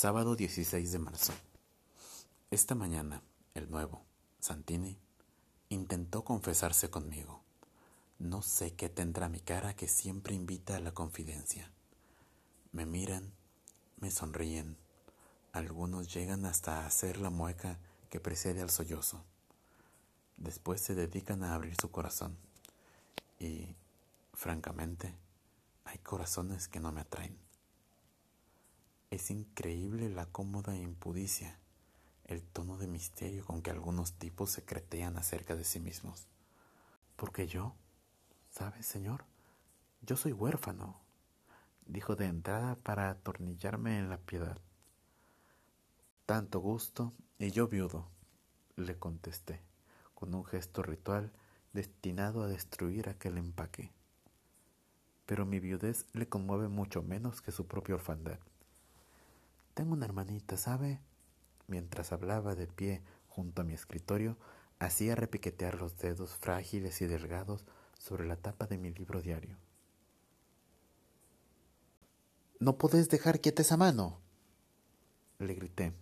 Sábado 16 de marzo. Esta mañana, el nuevo, Santini, intentó confesarse conmigo. No sé qué tendrá mi cara que siempre invita a la confidencia. Me miran, me sonríen. Algunos llegan hasta hacer la mueca que precede al sollozo. Después se dedican a abrir su corazón. Y, francamente, hay corazones que no me atraen. Es increíble la cómoda impudicia, el tono de misterio con que algunos tipos secretean acerca de sí mismos. Porque yo, ¿sabe, señor? Yo soy huérfano, dijo de entrada para atornillarme en la piedad. Tanto gusto y yo viudo, le contesté, con un gesto ritual destinado a destruir aquel empaque. Pero mi viudez le conmueve mucho menos que su propia orfandad. Tengo una hermanita, ¿sabe? Mientras hablaba de pie junto a mi escritorio, hacía repiquetear los dedos frágiles y delgados sobre la tapa de mi libro diario. No podés dejar quieta esa mano, le grité,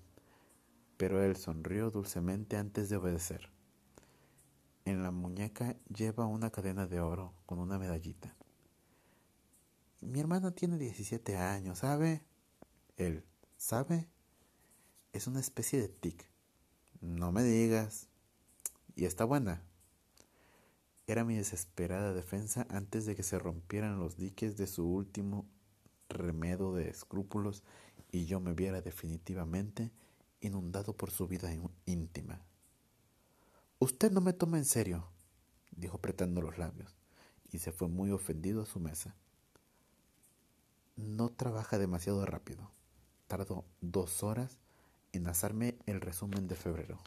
pero él sonrió dulcemente antes de obedecer. En la muñeca lleva una cadena de oro con una medallita. Mi hermana tiene 17 años, ¿sabe? Él. ¿Sabe? Es una especie de tic. No me digas. Y está buena. Era mi desesperada defensa antes de que se rompieran los diques de su último remedo de escrúpulos y yo me viera definitivamente inundado por su vida íntima. Usted no me toma en serio, dijo apretando los labios, y se fue muy ofendido a su mesa. No trabaja demasiado rápido. Tardó dos horas en hacerme el resumen de febrero.